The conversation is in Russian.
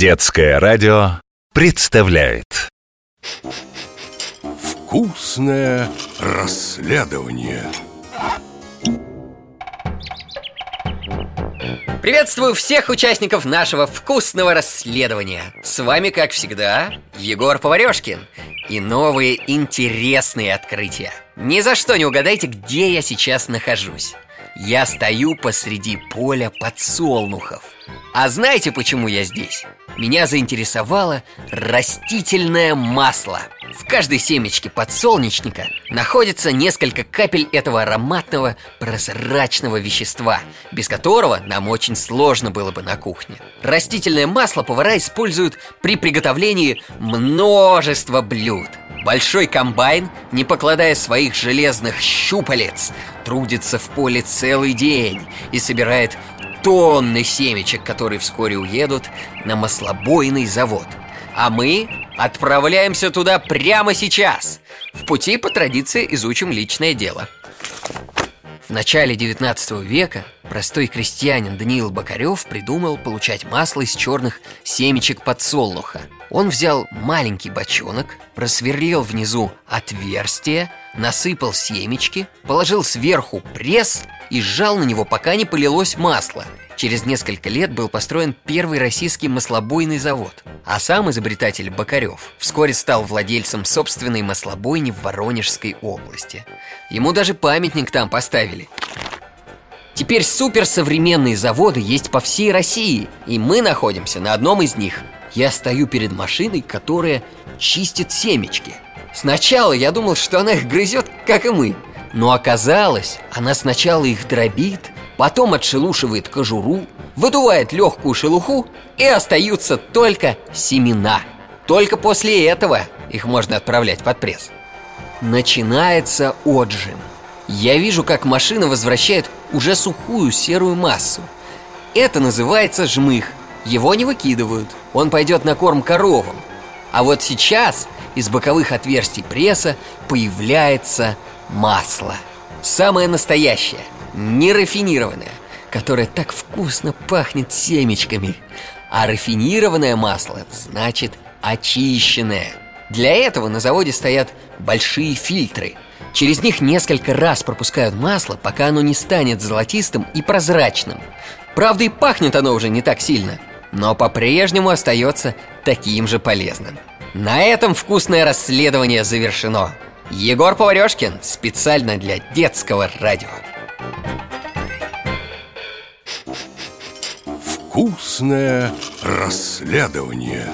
Детское радио представляет. Вкусное расследование. Приветствую всех участников нашего вкусного расследования. С вами, как всегда, Егор Поварешкин. И новые интересные открытия. Ни за что не угадайте, где я сейчас нахожусь Я стою посреди поля подсолнухов. А знаете, почему я здесь? Меня заинтересовало растительное масло. В каждой семечке подсолнечника находится несколько капель этого ароматного прозрачного вещества Без которого нам очень сложно было бы на кухне. Растительное масло повара используют при приготовлении множества блюд Большой комбайн, не покладая своих железных щупалец, трудится в поле целый день и собирает тонны семечек, которые вскоре уедут на маслобойный завод. А мы отправляемся туда прямо сейчас. В пути по традиции изучим личное дело. В начале 19 века простой крестьянин Даниил Бокарев придумал получать масло из черных семечек подсолнуха. Он взял маленький бочонок, просверлил внизу отверстие, насыпал семечки, положил сверху пресс и сжал на него, пока не полилось масло. Через несколько лет был построен первый российский маслобойный завод. А сам изобретатель Бокарев вскоре стал владельцем собственной маслобойни в Воронежской области. Ему даже памятник там поставили. Теперь суперсовременные заводы есть по всей России, и мы находимся на одном из них. Я стою перед машиной, которая чистит семечки. Сначала я думал, что она их грызет, как и мы. Но оказалось, она сначала их дробит, потом отшелушивает кожуру, выдувает легкую шелуху и остаются только семена. Только после этого их можно отправлять под пресс. Начинается отжим. Я вижу, как машина возвращает уже сухую серую массу. Это называется жмых. Его не выкидывают. Он пойдет на корм коровам. А вот сейчас из боковых отверстий пресса появляется масло. Самое настоящее, нерафинированное Которое так вкусно пахнет семечками. А рафинированное масло значит очищенное. Для этого на заводе стоят большие фильтры. Через них несколько раз пропускают масло, пока оно не станет золотистым и прозрачным. Правда и пахнет оно уже не так сильно Но по-прежнему остается таким же полезным. На этом вкусное расследование завершено. Егор Поварешкин специально для детского радио. Вкусное расследование